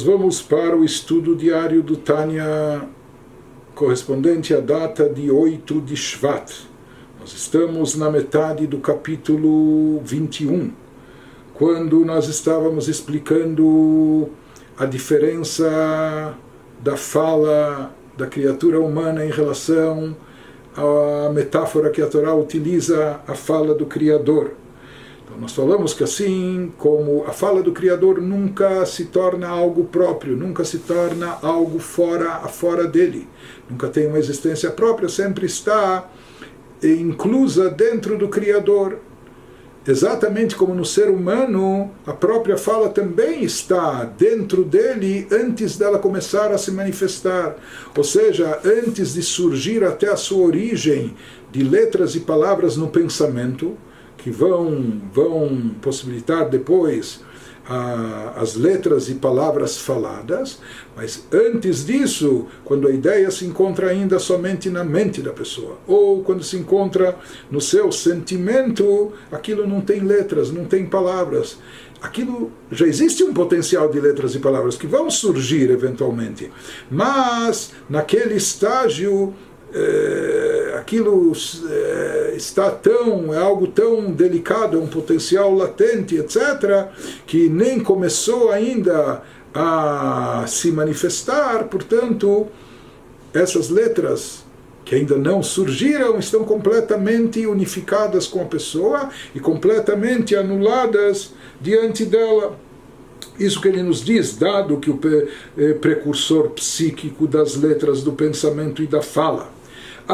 nós vamos para o estudo diário do Tânia, correspondente à data de 8 de Shvat. Nós estamos na metade do capítulo 21, quando nós estávamos explicando a diferença da fala da criatura humana em relação à metáfora que a Torá utiliza, a fala do Criador. Então, nós falamos que assim como a fala do Criador nunca se torna algo próprio, nunca se torna algo fora, fora dele, nunca tem uma existência própria, sempre está inclusa dentro do Criador. Exatamente como no ser humano, a própria fala também está dentro dele antes dela começar a se manifestar. Ou seja, antes de surgir até a sua origem de letras e palavras no pensamento, que vão, vão possibilitar depois a, as letras e palavras faladas, mas antes disso, quando a ideia se encontra ainda somente na mente da pessoa, ou quando se encontra no seu sentimento, aquilo não tem letras, não tem palavras. Aquilo já existe um potencial de letras e palavras que vão surgir eventualmente, mas naquele estágio é, aquilo é, está tão, é algo tão delicado, é um potencial latente, etc., que nem começou ainda a se manifestar, portanto, essas letras que ainda não surgiram estão completamente unificadas com a pessoa e completamente anuladas diante dela. Isso que ele nos diz, dado que o eh, precursor psíquico das letras do pensamento e da fala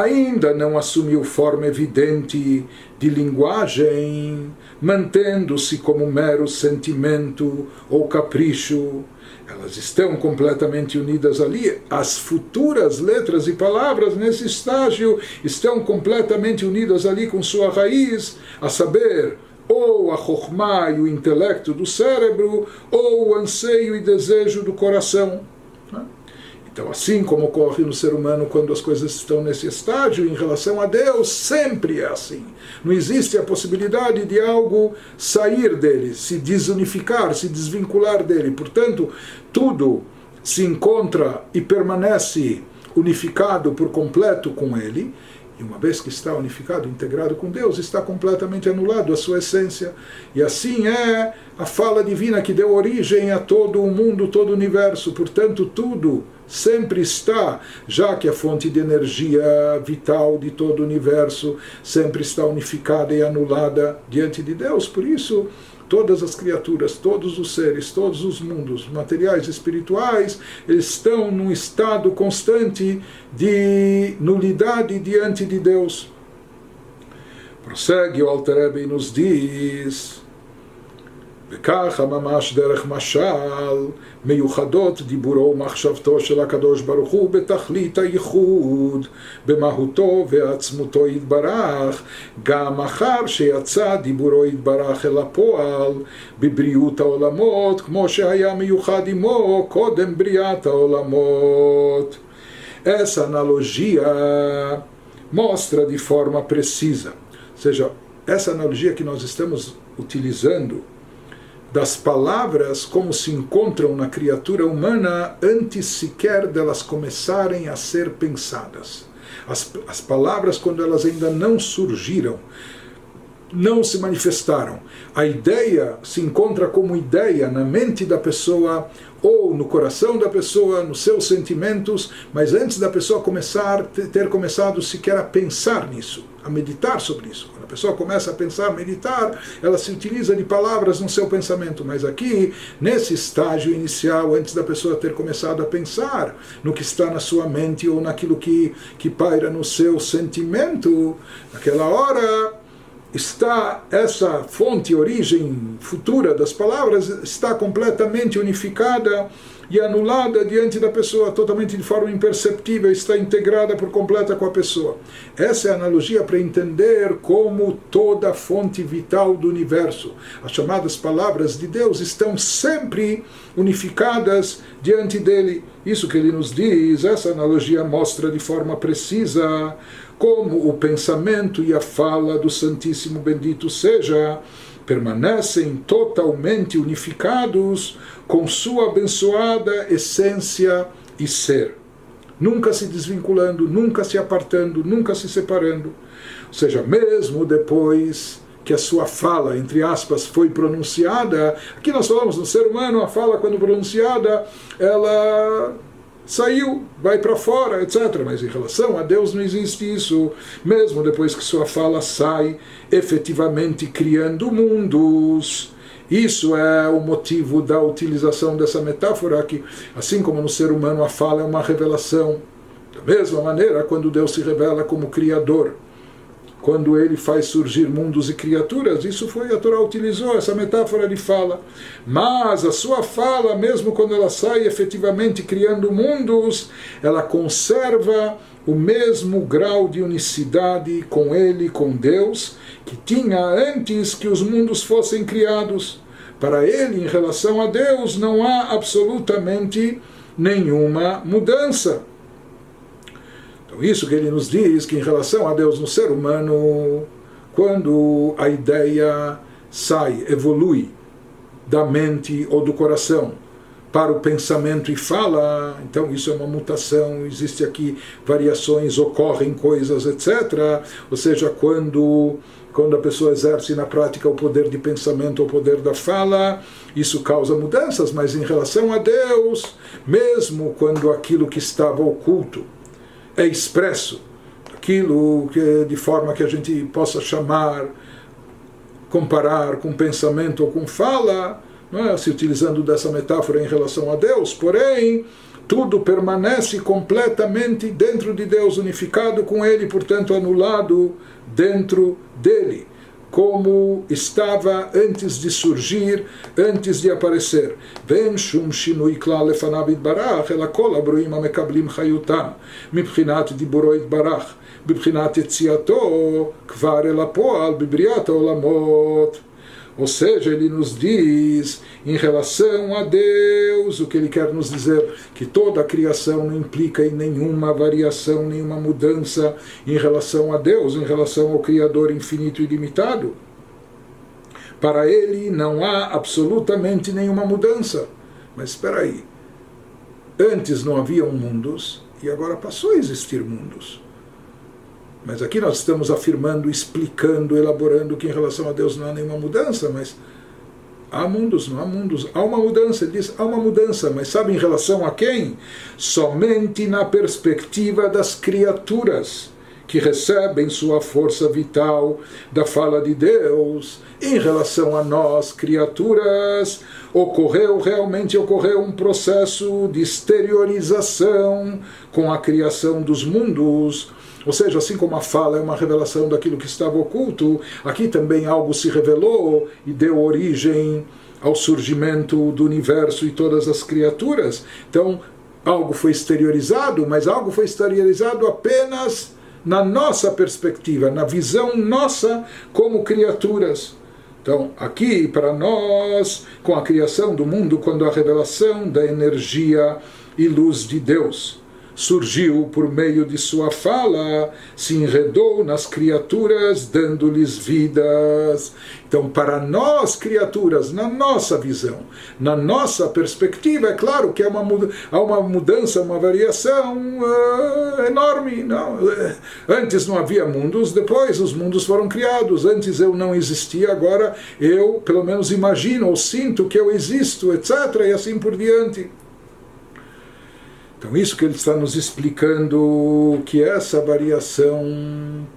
ainda não assumiu forma evidente de linguagem, mantendo-se como mero sentimento ou capricho. Elas estão completamente unidas ali. As futuras letras e palavras nesse estágio estão completamente unidas ali com sua raiz, a saber, ou a chokhmah e o intelecto do cérebro, ou o anseio e desejo do coração. Então, assim como ocorre no ser humano quando as coisas estão nesse estágio, em relação a Deus, sempre é assim. Não existe a possibilidade de algo sair dele, se desunificar, se desvincular dele. Portanto, tudo se encontra e permanece unificado por completo com ele. E uma vez que está unificado, integrado com Deus, está completamente anulado a sua essência. E assim é a fala divina que deu origem a todo o mundo, todo o universo. Portanto, tudo sempre está, já que a fonte de energia vital de todo o universo sempre está unificada e anulada diante de Deus. Por isso, todas as criaturas, todos os seres, todos os mundos, materiais e espirituais, estão num estado constante de nulidade diante de Deus. Prossegue o Alter e nos diz וככה ממש דרך משל מיוחדות דיבורו ומחשבתו של הקדוש ברוך הוא בתכלית הייחוד, במהותו ועצמותו יתברך, גם אחר שיצא דיבורו יתברך אל הפועל בבריאות העולמות, כמו שהיה מיוחד עמו קודם בריאת העולמות. Essa analogia mostra de forma precisa, ou seja, essa analogia que nós das palavras como se encontram na criatura humana antes sequer delas começarem a ser pensadas. As, as palavras, quando elas ainda não surgiram, não se manifestaram. A ideia se encontra como ideia na mente da pessoa ou no coração da pessoa, nos seus sentimentos, mas antes da pessoa começar ter começado sequer a pensar nisso, a meditar sobre isso. Quando a pessoa começa a pensar, meditar, ela se utiliza de palavras no seu pensamento, mas aqui, nesse estágio inicial, antes da pessoa ter começado a pensar no que está na sua mente ou naquilo que, que paira no seu sentimento, naquela hora está essa fonte, origem futura das palavras, está completamente unificada e anulada diante da pessoa, totalmente de forma imperceptível, está integrada por completa com a pessoa. Essa é a analogia para entender como toda fonte vital do universo, as chamadas palavras de Deus, estão sempre unificadas diante dele. Isso que ele nos diz, essa analogia mostra de forma precisa como o pensamento e a fala do Santíssimo Bendito seja, permanecem totalmente unificados com sua abençoada essência e ser, nunca se desvinculando, nunca se apartando, nunca se separando. Ou seja, mesmo depois que a sua fala, entre aspas, foi pronunciada, aqui nós falamos no ser humano, a fala, quando pronunciada, ela saiu, vai para fora, etc. Mas em relação a Deus não existe isso. Mesmo depois que sua fala sai, efetivamente criando mundos. Isso é o motivo da utilização dessa metáfora que, assim como no ser humano a fala é uma revelação, da mesma maneira, quando Deus se revela como Criador, quando ele faz surgir mundos e criaturas, isso foi a Torá utilizou essa metáfora de fala. Mas a sua fala, mesmo quando ela sai efetivamente criando mundos, ela conserva o mesmo grau de unicidade com ele, com Deus, que tinha antes que os mundos fossem criados. Para ele, em relação a Deus, não há absolutamente nenhuma mudança. Isso que ele nos diz que em relação a Deus no ser humano, quando a ideia sai, evolui da mente ou do coração para o pensamento e fala, então isso é uma mutação, existe aqui variações, ocorrem coisas, etc. Ou seja, quando quando a pessoa exerce na prática o poder de pensamento ou o poder da fala, isso causa mudanças, mas em relação a Deus, mesmo quando aquilo que estava oculto é expresso, aquilo que de forma que a gente possa chamar, comparar com pensamento ou com fala, é? se utilizando dessa metáfora em relação a Deus, porém tudo permanece completamente dentro de Deus, unificado com Ele, portanto anulado dentro dele como estava antes de surgir, antes de aparecer. ואין שום שינוי כלל לפניו יתברך, אלא כל הברואים המקבלים חיותם מבחינת דיבורו יתברך, בבחינת יציאתו כבר אל הפועל בבריאת העולמות. Ou seja, ele nos diz em relação a Deus, o que ele quer nos dizer, que toda a criação não implica em nenhuma variação, nenhuma mudança em relação a Deus, em relação ao Criador infinito e ilimitado. Para ele não há absolutamente nenhuma mudança. Mas espera aí, antes não haviam mundos e agora passou a existir mundos. Mas aqui nós estamos afirmando, explicando, elaborando que em relação a Deus não há nenhuma mudança, mas há mundos, não há mundos. Há uma mudança, ele diz, há uma mudança, mas sabe em relação a quem? Somente na perspectiva das criaturas que recebem sua força vital da fala de Deus. Em relação a nós, criaturas, ocorreu realmente ocorreu um processo de exteriorização com a criação dos mundos ou seja, assim como a fala é uma revelação daquilo que estava oculto, aqui também algo se revelou e deu origem ao surgimento do universo e todas as criaturas. Então, algo foi exteriorizado, mas algo foi exteriorizado apenas na nossa perspectiva, na visão nossa como criaturas. Então, aqui para nós, com a criação do mundo, quando a revelação da energia e luz de Deus surgiu por meio de sua fala, se enredou nas criaturas, dando-lhes vidas. Então, para nós, criaturas, na nossa visão, na nossa perspectiva, é claro que há uma, há uma mudança, uma variação uh, enorme. Não? Antes não havia mundos, depois os mundos foram criados. Antes eu não existia, agora eu, pelo menos, imagino ou sinto que eu existo, etc. E assim por diante. Então, isso que ele está nos explicando, que essa variação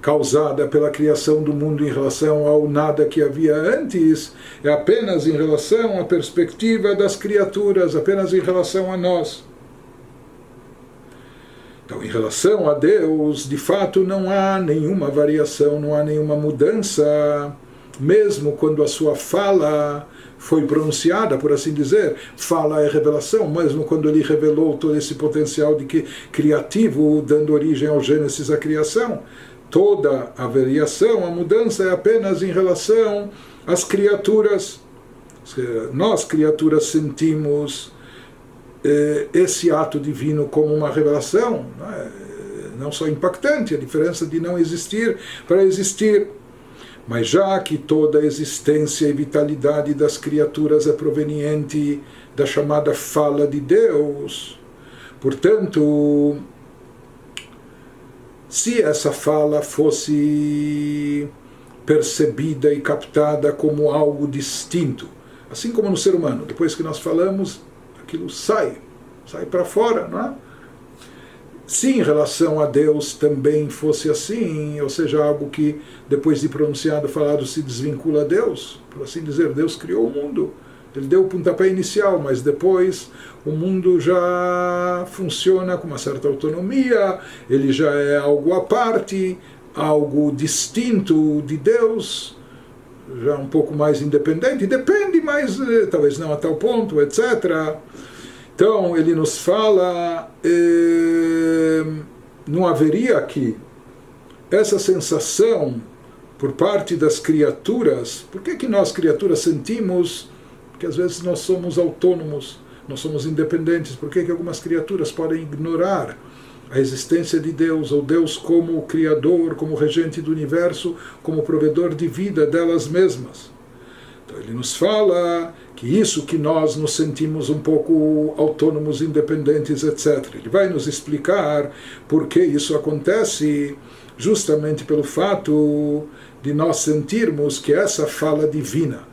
causada pela criação do mundo em relação ao nada que havia antes, é apenas em relação à perspectiva das criaturas, apenas em relação a nós. Então, em relação a Deus, de fato não há nenhuma variação, não há nenhuma mudança, mesmo quando a sua fala foi pronunciada, por assim dizer, fala é revelação, mesmo quando ele revelou todo esse potencial de que criativo, dando origem ao Gênesis, a criação. Toda a variação, a mudança é apenas em relação às criaturas. Nós, criaturas, sentimos eh, esse ato divino como uma revelação. É? não só impactante, a diferença de não existir para existir. Mas já que toda a existência e vitalidade das criaturas é proveniente da chamada fala de Deus, portanto, se essa fala fosse percebida e captada como algo distinto, assim como no ser humano, depois que nós falamos, aquilo sai, sai para fora, não é? Se em relação a Deus também fosse assim, ou seja, algo que depois de pronunciado, falado, se desvincula a Deus, por assim dizer, Deus criou o mundo, ele deu o pontapé inicial, mas depois o mundo já funciona com uma certa autonomia, ele já é algo à parte, algo distinto de Deus, já um pouco mais independente, depende, mas eh, talvez não a tal ponto, etc. Então ele nos fala, eh, não haveria aqui essa sensação por parte das criaturas. Por que, que nós, criaturas, sentimos que às vezes nós somos autônomos, nós somos independentes? Por que, que algumas criaturas podem ignorar a existência de Deus, ou Deus como Criador, como regente do universo, como provedor de vida delas mesmas? Então ele nos fala que isso que nós nos sentimos um pouco autônomos, independentes, etc. Ele vai nos explicar por que isso acontece, justamente pelo fato de nós sentirmos que essa fala divina,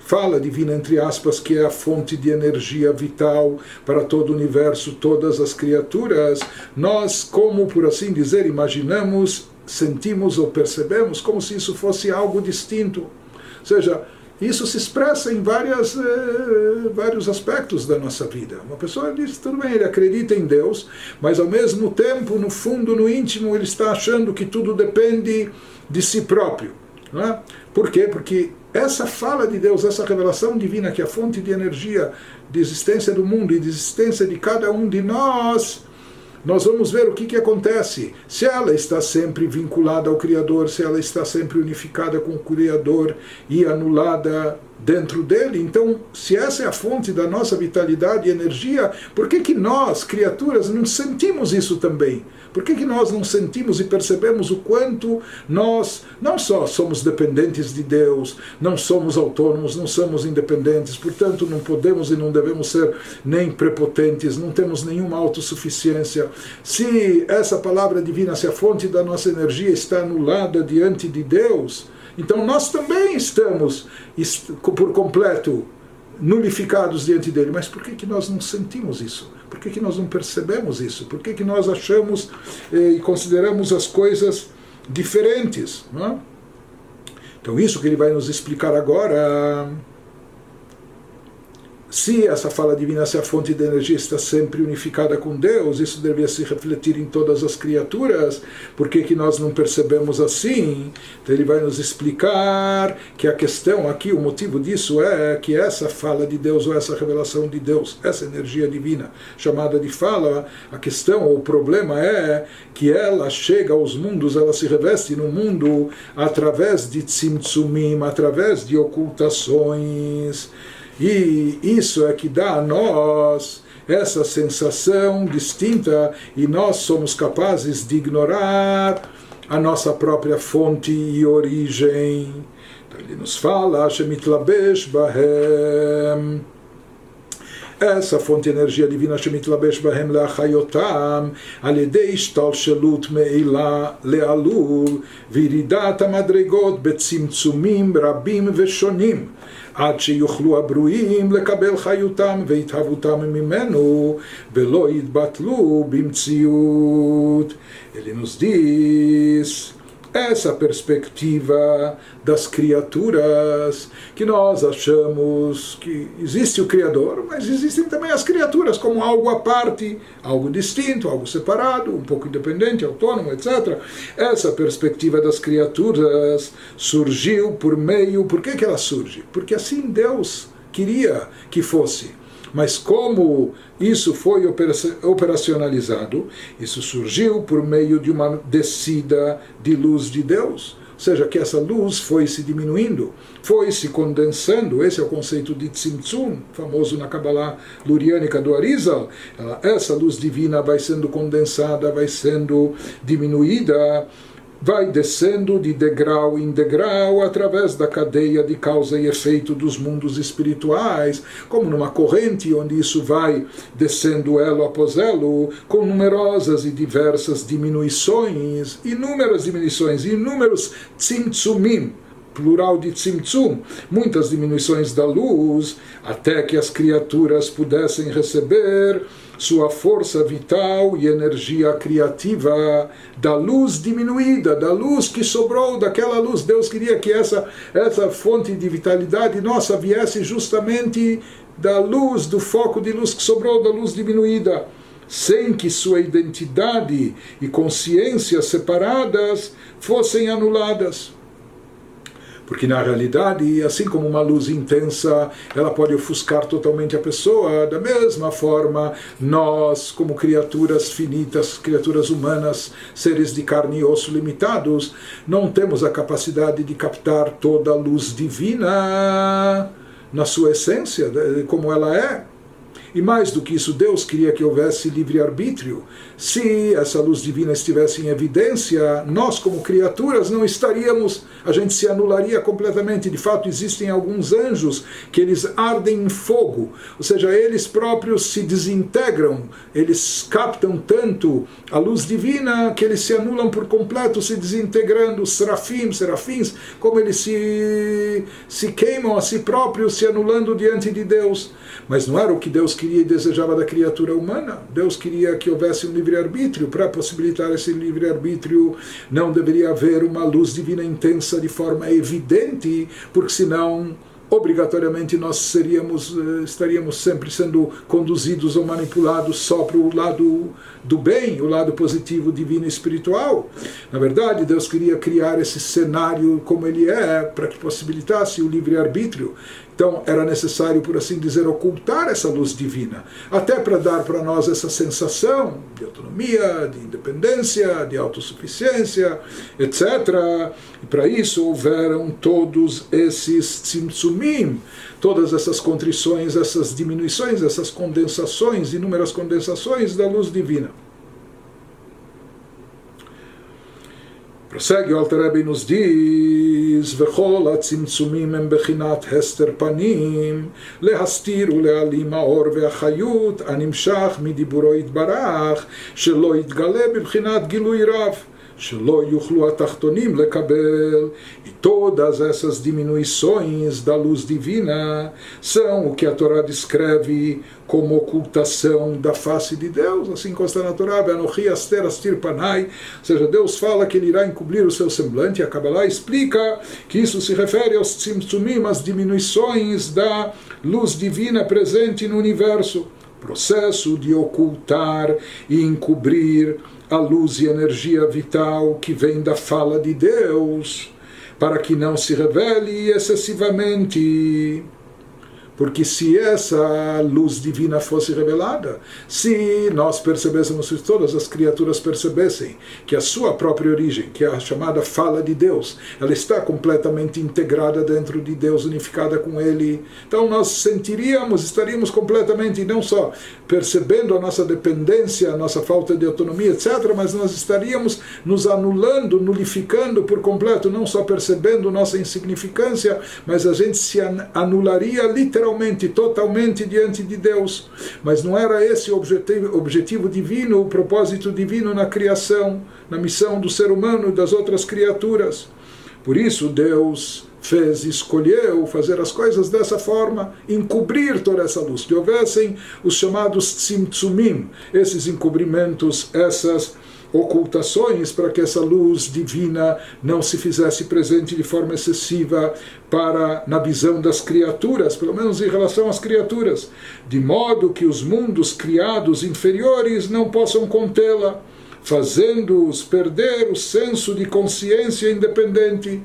fala divina entre aspas, que é a fonte de energia vital para todo o universo, todas as criaturas, nós, como por assim dizer, imaginamos, sentimos ou percebemos como se isso fosse algo distinto. Ou seja, isso se expressa em várias, eh, vários aspectos da nossa vida. Uma pessoa diz, tudo bem, ele acredita em Deus, mas ao mesmo tempo, no fundo, no íntimo, ele está achando que tudo depende de si próprio. Não é? Por quê? Porque essa fala de Deus, essa revelação divina, que é a fonte de energia, de existência do mundo e de existência de cada um de nós, nós vamos ver o que, que acontece. Se ela está sempre vinculada ao Criador, se ela está sempre unificada com o Criador e anulada dentro dele, então, se essa é a fonte da nossa vitalidade e energia, por que, que nós, criaturas, não sentimos isso também? Por que, que nós não sentimos e percebemos o quanto nós não só somos dependentes de Deus, não somos autônomos, não somos independentes, portanto não podemos e não devemos ser nem prepotentes, não temos nenhuma autossuficiência. Se essa palavra divina, se a fonte da nossa energia está anulada diante de Deus, então nós também estamos por completo nulificados diante dele. Mas por que, que nós não sentimos isso? Por que, que nós não percebemos isso? Por que, que nós achamos eh, e consideramos as coisas diferentes? É? Então, isso que ele vai nos explicar agora se essa fala divina, se a fonte de energia está sempre unificada com Deus, isso deveria se refletir em todas as criaturas. Por que, que nós não percebemos assim? Então ele vai nos explicar que a questão aqui, o motivo disso é que essa fala de Deus, ou essa revelação de Deus, essa energia divina, chamada de fala, a questão ou o problema é que ela chega aos mundos, ela se reveste no mundo através de tzimtzumim, através de ocultações. E isso é que dá a nós essa sensação distinta e nós somos capazes de ignorar a nossa própria fonte e origem. Então ele nos fala, Shemitlabesh Bahem. essa fonte de energia divina שמתלבש בהם להחיותם על ידי השתלשלות מעילה לעלול וירידת המדרגות בצמצומים רבים ושונים עד שיוכלו הברואים לקבל חיותם והתהוותם ממנו ולא יתבטלו במציאות. Nos diz essa perspectiva das criaturas, que nós achamos que existe o Criador, mas existem também as criaturas como algo à parte, algo distinto, algo separado, um pouco independente, autônomo, etc. Essa perspectiva das criaturas surgiu por meio. Por que, que ela surge? Porque assim Deus queria que fosse mas como isso foi operacionalizado, isso surgiu por meio de uma descida de luz de Deus. ou seja, que essa luz foi se diminuindo, foi se condensando, esse é o conceito de Tzimtzum, famoso na Kabbalah luriânica do Arizal, essa luz divina vai sendo condensada, vai sendo diminuída, vai descendo de degrau em degrau através da cadeia de causa e efeito dos mundos espirituais, como numa corrente onde isso vai descendo elo após elo, com numerosas e diversas diminuições, inúmeras diminuições, inúmeros tzimtzumim, plural de tzimtzum, muitas diminuições da luz, até que as criaturas pudessem receber sua força vital e energia criativa da luz diminuída, da luz que sobrou, daquela luz. Deus queria que essa, essa fonte de vitalidade nossa viesse justamente da luz, do foco de luz que sobrou, da luz diminuída, sem que sua identidade e consciência separadas fossem anuladas. Porque na realidade, assim como uma luz intensa, ela pode ofuscar totalmente a pessoa, da mesma forma, nós, como criaturas finitas, criaturas humanas, seres de carne e osso limitados, não temos a capacidade de captar toda a luz divina na sua essência, como ela é. E mais do que isso, Deus queria que houvesse livre-arbítrio. Se essa luz divina estivesse em evidência, nós, como criaturas, não estaríamos, a gente se anularia completamente. De fato, existem alguns anjos que eles ardem em fogo, ou seja, eles próprios se desintegram, eles captam tanto a luz divina que eles se anulam por completo, se desintegrando. Os serafim, serafins, como eles se, se queimam a si próprios, se anulando diante de Deus. Mas não era o que Deus queria e desejava da criatura humana. Deus queria que houvesse um livre-arbítrio. Para possibilitar esse livre-arbítrio, não deveria haver uma luz divina intensa de forma evidente, porque senão obrigatoriamente nós seríamos eh, estaríamos sempre sendo conduzidos ou manipulados só para o lado do bem, o lado positivo, divino e espiritual. Na verdade, Deus queria criar esse cenário como ele é, para que possibilitasse o livre-arbítrio. Então era necessário, por assim dizer, ocultar essa luz divina, até para dar para nós essa sensação de autonomia, de independência, de autossuficiência, etc. E para isso houveram todos esses tzimtzumim, todas essas contrições, essas diminuições, essas condensações, inúmeras condensações da luz divina. Alter Rebbe nos diz וכל הצמצומים הם בחינת הסתר פנים. להסתיר ולהעלים האור והחיות הנמשך מדיבורו יתברך שלא יתגלה בבחינת גילוי רב E todas essas diminuições da luz divina são o que a Torá descreve como ocultação da face de Deus, assim consta na Torá, ou seja, Deus fala que ele irá encobrir o seu semblante, e a Kabbalah explica que isso se refere aos tzimtzumim, às diminuições da luz divina presente no universo. Processo de ocultar e encobrir a luz e energia vital que vem da fala de Deus, para que não se revele excessivamente porque se essa luz divina fosse revelada, se nós percebêssemos, se todas as criaturas percebessem que a sua própria origem, que é a chamada fala de Deus, ela está completamente integrada dentro de Deus, unificada com Ele, então nós sentiríamos, estaríamos completamente, não só percebendo a nossa dependência, a nossa falta de autonomia, etc., mas nós estaríamos nos anulando, nulificando por completo, não só percebendo nossa insignificância, mas a gente se anularia literalmente literalmente, totalmente diante de Deus. Mas não era esse o objetivo, objetivo divino, o propósito divino na criação, na missão do ser humano e das outras criaturas. Por isso Deus fez, escolheu fazer as coisas dessa forma, encobrir toda essa luz, que houvessem os chamados tzimtzumim, esses encobrimentos, essas ocultações para que essa luz divina não se fizesse presente de forma excessiva para na visão das criaturas, pelo menos em relação às criaturas, de modo que os mundos criados inferiores não possam contê-la, fazendo-os perder o senso de consciência independente.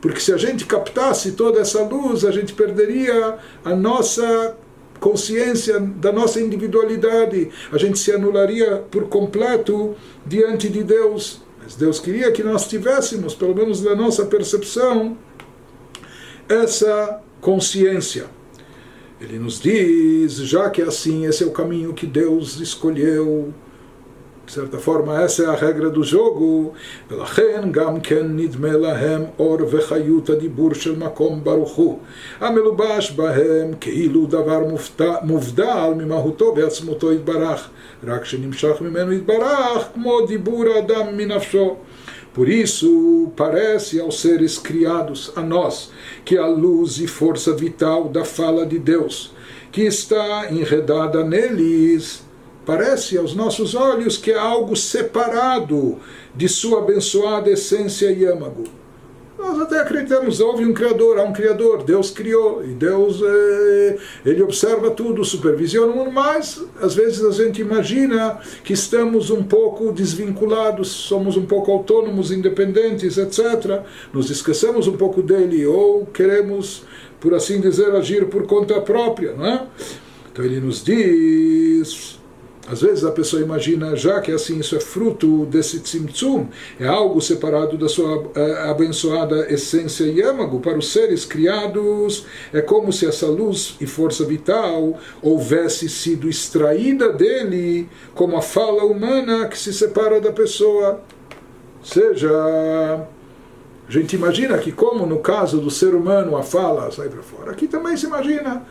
Porque se a gente captasse toda essa luz, a gente perderia a nossa consciência da nossa individualidade, a gente se anularia por completo diante de Deus. Mas Deus queria que nós tivéssemos, pelo menos na nossa percepção, essa consciência. Ele nos diz, já que é assim, esse é o caminho que Deus escolheu, de certa forma, essa é a regra do jogo. ולכן גם כן נדמה להם אור וחיות הדיבור של מקום ברוך הוא, המלובש בהם כאילו דבר מובדל ממהותו ועצמותו יתברך, רק שנמשך ממנו יתברך כמו דיבור האדם מנפשו. Por isso, parece aos seres criados, a nós, que a luz e força vital da fala de Deus, que está enredada neles, parece aos nossos olhos que é algo separado de sua abençoada essência Yamago. Nós até acreditamos, houve um Criador, há um Criador, Deus criou, e Deus é, ele observa tudo, supervisiona o mundo, mas às vezes a gente imagina que estamos um pouco desvinculados, somos um pouco autônomos, independentes, etc. Nos esquecemos um pouco dele, ou queremos, por assim dizer, agir por conta própria. Não é? Então ele nos diz às vezes a pessoa imagina, já que assim isso é fruto desse tzimtzum, é algo separado da sua uh, abençoada essência yamago, para os seres criados, é como se essa luz e força vital houvesse sido extraída dele, como a fala humana que se separa da pessoa. Seja, a gente imagina que, como no caso do ser humano a fala sai para fora, aqui também se imagina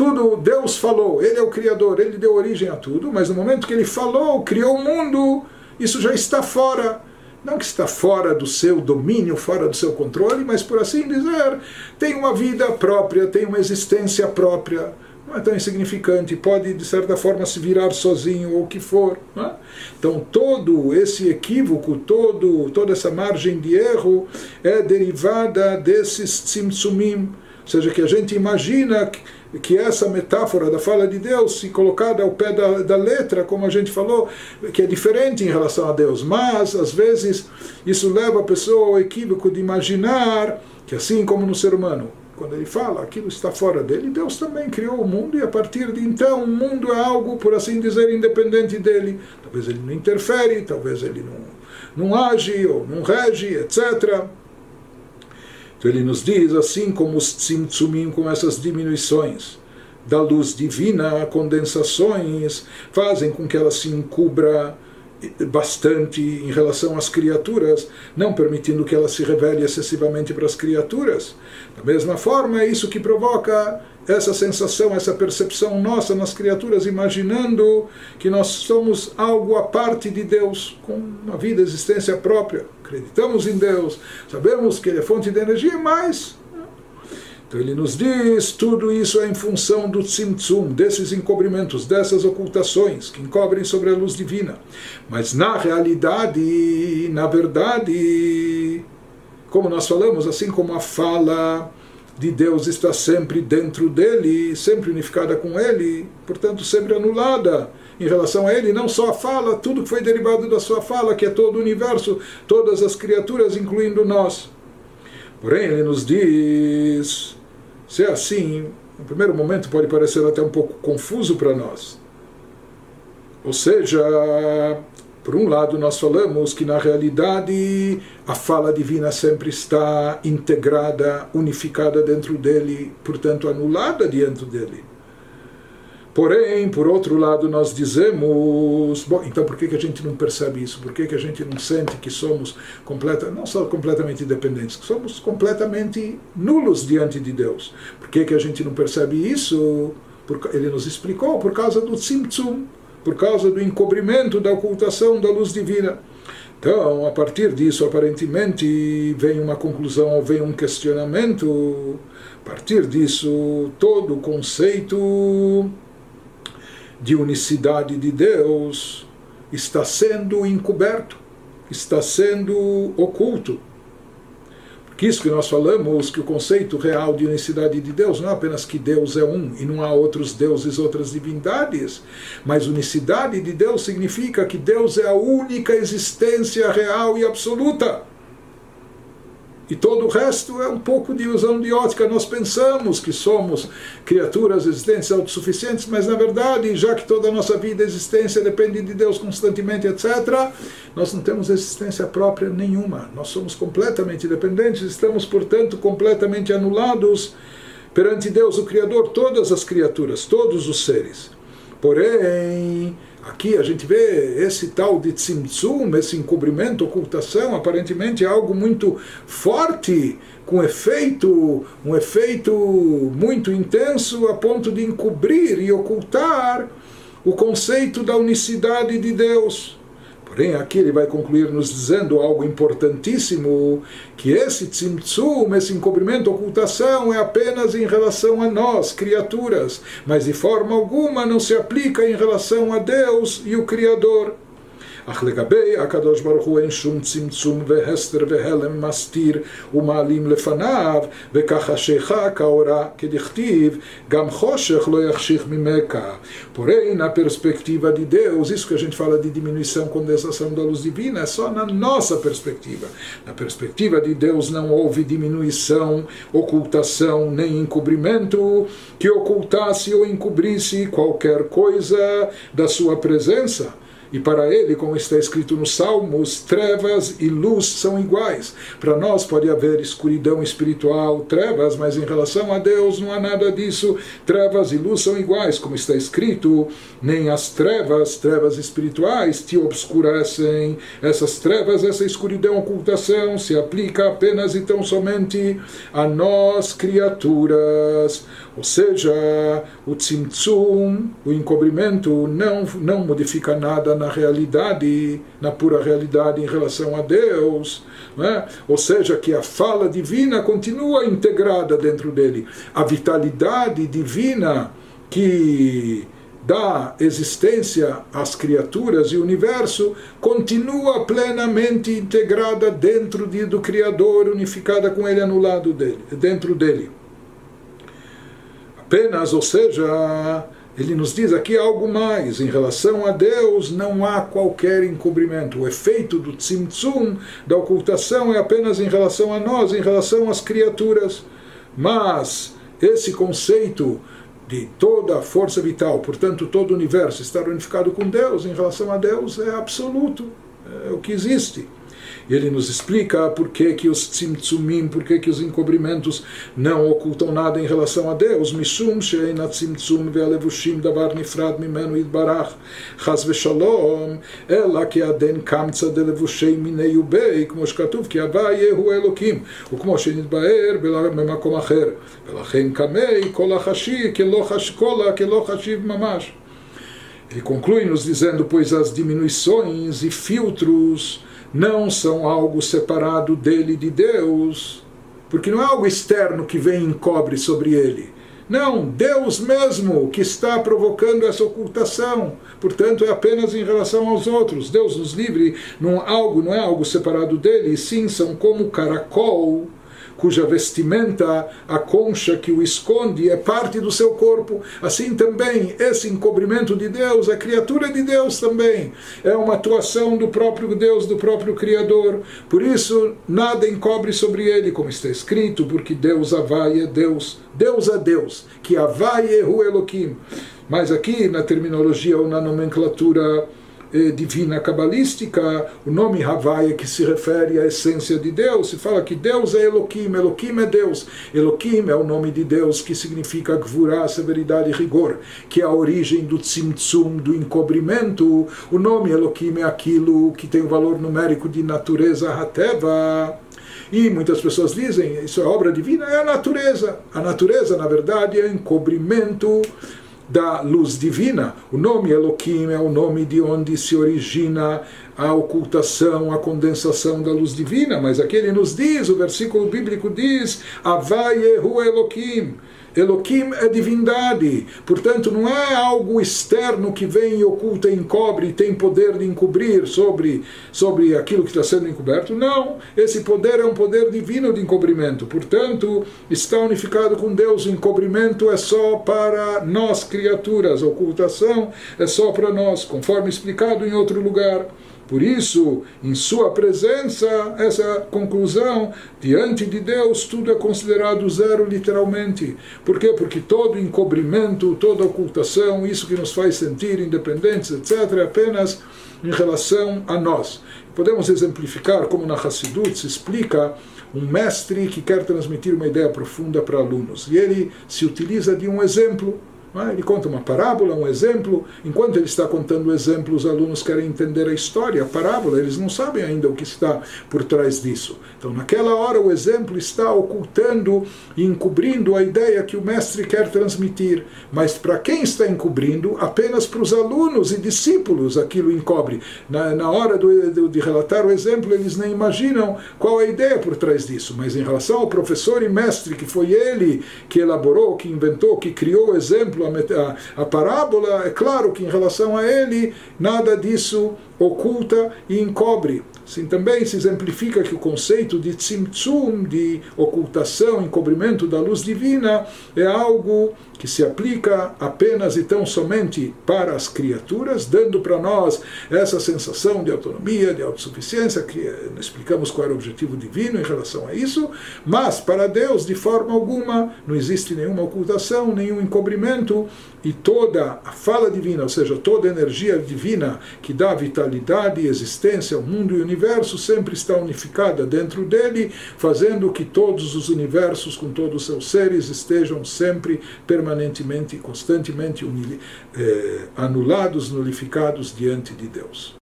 tudo Deus falou, Ele é o Criador, Ele deu origem a tudo, mas no momento que Ele falou, criou o mundo, isso já está fora. Não que está fora do seu domínio, fora do seu controle, mas por assim dizer, tem uma vida própria, tem uma existência própria. Não é tão insignificante, pode de certa forma se virar sozinho ou o que for. É? Então todo esse equívoco, todo, toda essa margem de erro é derivada desses tzimtzumim, ou seja, que a gente imagina que essa metáfora da fala de Deus, se colocada ao pé da, da letra, como a gente falou, que é diferente em relação a Deus, mas às vezes isso leva a pessoa ao equívoco de imaginar que assim como no ser humano, quando ele fala, aquilo está fora dele, Deus também criou o mundo e a partir de então o mundo é algo, por assim dizer, independente dele. Talvez ele não interfere, talvez ele não, não age ou não rege, etc. Então ele nos diz, assim como os tzimtzumim, com essas diminuições da luz divina, condensações, fazem com que ela se encubra bastante em relação às criaturas, não permitindo que ela se revele excessivamente para as criaturas. Da mesma forma, é isso que provoca essa sensação, essa percepção nossa nas criaturas, imaginando que nós somos algo à parte de Deus, com uma vida, existência própria. Acreditamos em Deus, sabemos que Ele é fonte de energia, mas. Então ele nos diz: tudo isso é em função do tzimtzum, desses encobrimentos, dessas ocultações que encobrem sobre a luz divina. Mas na realidade, na verdade, como nós falamos, assim como a fala de Deus está sempre dentro dele, sempre unificada com ele, portanto, sempre anulada em relação a ele, não só a fala, tudo que foi derivado da sua fala, que é todo o universo, todas as criaturas, incluindo nós. Porém, ele nos diz: se é assim, no primeiro momento pode parecer até um pouco confuso para nós. Ou seja, por um lado, nós falamos que na realidade a fala divina sempre está integrada, unificada dentro dele, portanto anulada dentro dele. Porém, por outro lado, nós dizemos, bom, então por que, que a gente não percebe isso? Por que, que a gente não sente que somos completa, não só completamente independentes, que somos completamente nulos diante de Deus? Por que, que a gente não percebe isso? Ele nos explicou, por causa do tzimtzum, por causa do encobrimento da ocultação da luz divina. Então, a partir disso, aparentemente, vem uma conclusão ou vem um questionamento. A partir disso, todo o conceito de unicidade de Deus está sendo encoberto, está sendo oculto. Que isso que nós falamos, que o conceito real de unicidade de Deus não é apenas que Deus é um e não há outros deuses, outras divindades, mas unicidade de Deus significa que Deus é a única existência real e absoluta. E todo o resto é um pouco de ilusão de ótica. Nós pensamos que somos criaturas existentes autossuficientes, mas na verdade, já que toda a nossa vida e existência depende de Deus constantemente, etc., nós não temos existência própria nenhuma. Nós somos completamente dependentes, estamos, portanto, completamente anulados perante Deus, o Criador, todas as criaturas, todos os seres. Porém, Aqui a gente vê esse tal de tzimtzum, esse encobrimento, ocultação, aparentemente é algo muito forte, com efeito, um efeito muito intenso a ponto de encobrir e ocultar o conceito da unicidade de Deus. Porém, aqui ele vai concluir nos dizendo algo importantíssimo, que esse tzimtzum, esse encobrimento, ocultação, é apenas em relação a nós, criaturas, mas de forma alguma não se aplica em relação a Deus e o Criador. אך לגבי הקדוש ברוך הוא אין שום צמצום והסתר והלם מסתיר ומעלים לפניו, וכך חשיכה כאורה, כדכתיב, גם חושך לא יחשיך ממך. Porém, na perspectiva de Deus, isso que a gente fala de diminuição, condensação da luz divina, é só na nossa perspectiva. Na perspectiva de Deus não houve diminuição, ocultação, nem encobrimento que ocultasse ou encobrisse qualquer coisa da sua presença. e para ele, como está escrito nos Salmos, trevas e luz são iguais. Para nós pode haver escuridão espiritual, trevas, mas em relação a Deus não há nada disso. Trevas e luz são iguais, como está escrito, nem as trevas, trevas espirituais, te obscurecem. Essas trevas, essa escuridão, ocultação, se aplica apenas e tão somente a nós, criaturas. Ou seja, o tzimtzum, o encobrimento, não, não modifica nada na realidade, na pura realidade em relação a Deus. É? Ou seja, que a fala divina continua integrada dentro dele. A vitalidade divina que dá existência às criaturas e o universo continua plenamente integrada dentro de, do Criador, unificada com ele anulado dele, dentro dele. Apenas, ou seja, ele nos diz aqui algo mais. Em relação a Deus, não há qualquer encobrimento. O efeito do tzimtzum, da ocultação, é apenas em relação a nós, em relação às criaturas. Mas esse conceito de toda a força vital, portanto, todo o universo estar unificado com Deus, em relação a Deus, é absoluto, é o que existe. E ele nos explica por que, que os tzimtzumim, por que, que os encobrimentos não ocultam nada em relação a Deus. Mishum she'ena tzimtzum ve'alevushim davar nifrad mimenu yitbarach chaz ve'shalom ela כי עדן קמצא דלבושי מיני יובי, כמו שכתוב, כי הוויה הוא אלוקים, וכמו שנתבהר במקום אחר. ולכן קמי כל החשי כלא חש, קולה כלא חשיב ממש. Ele conclui nos dizendo, pois as diminuições e filtros não são algo separado dele de Deus, porque não é algo externo que vem e encobre sobre ele. Não, Deus mesmo que está provocando essa ocultação. Portanto, é apenas em relação aos outros. Deus nos livre, não, algo, não é algo separado dele, sim, são como caracol cuja vestimenta, a concha que o esconde, é parte do seu corpo. Assim também, esse encobrimento de Deus, a criatura de Deus também, é uma atuação do próprio Deus, do próprio Criador. Por isso, nada encobre sobre ele, como está escrito, porque Deus avai é Deus, Deus é Deus, que avai é o Elohim. Mas aqui, na terminologia ou na nomenclatura eh, divina cabalística, o nome Havaia que se refere à essência de Deus, se fala que Deus é Elohim, Elohim é Deus. Elohim é o nome de Deus que significa Gvurá, severidade e rigor, que é a origem do Tzimtzum, do encobrimento. O nome Elohim é aquilo que tem o valor numérico de natureza Hateva. E muitas pessoas dizem, isso é obra divina, é a natureza. A natureza, na verdade, é encobrimento da luz divina. O nome Elohim é o nome de onde se origina a ocultação, a condensação da luz divina, mas aqui ele nos diz, o versículo bíblico diz, Avai Elohim. Elohim é divindade, portanto não é algo externo que vem e oculta e encobre e tem poder de encobrir sobre, sobre aquilo que está sendo encoberto. Não, esse poder é um poder divino de encobrimento, portanto está unificado com Deus. O encobrimento é só para nós, criaturas, a ocultação é só para nós, conforme explicado em outro lugar. Por isso, em sua presença, essa conclusão, diante de Deus, tudo é considerado zero literalmente. Por quê? Porque todo encobrimento, toda ocultação, isso que nos faz sentir independentes, etc., é apenas em relação a nós. Podemos exemplificar como na Hassidut se explica um mestre que quer transmitir uma ideia profunda para alunos. E ele se utiliza de um exemplo é? Ele conta uma parábola, um exemplo. Enquanto ele está contando o exemplo, os alunos querem entender a história, a parábola, eles não sabem ainda o que está por trás disso. Então, naquela hora, o exemplo está ocultando e encobrindo a ideia que o mestre quer transmitir. Mas para quem está encobrindo? Apenas para os alunos e discípulos aquilo encobre. Na, na hora do, do, de relatar o exemplo, eles nem imaginam qual é a ideia por trás disso. Mas em relação ao professor e mestre, que foi ele que elaborou, que inventou, que criou o exemplo, exemplo, a, a, parábola, é claro que em relação a ele, nada disso oculta e encobre. Assim também se exemplifica que o conceito de tzimtzum, de ocultação, encobrimento da luz divina, é algo que se aplica apenas e tão somente para as criaturas, dando para nós essa sensação de autonomia, de autossuficiência, que eh, explicamos qual era o objetivo divino em relação a isso, mas para Deus, de forma alguma, não existe nenhuma ocultação, nenhum encobrimento, e toda a fala divina, ou seja, toda a energia divina que dá vitalidade e existência ao mundo e universo, sempre está unificada dentro dele, fazendo que todos os universos, com todos os seus seres, estejam sempre permanentemente e constantemente eh, anulados, nulificados diante de Deus.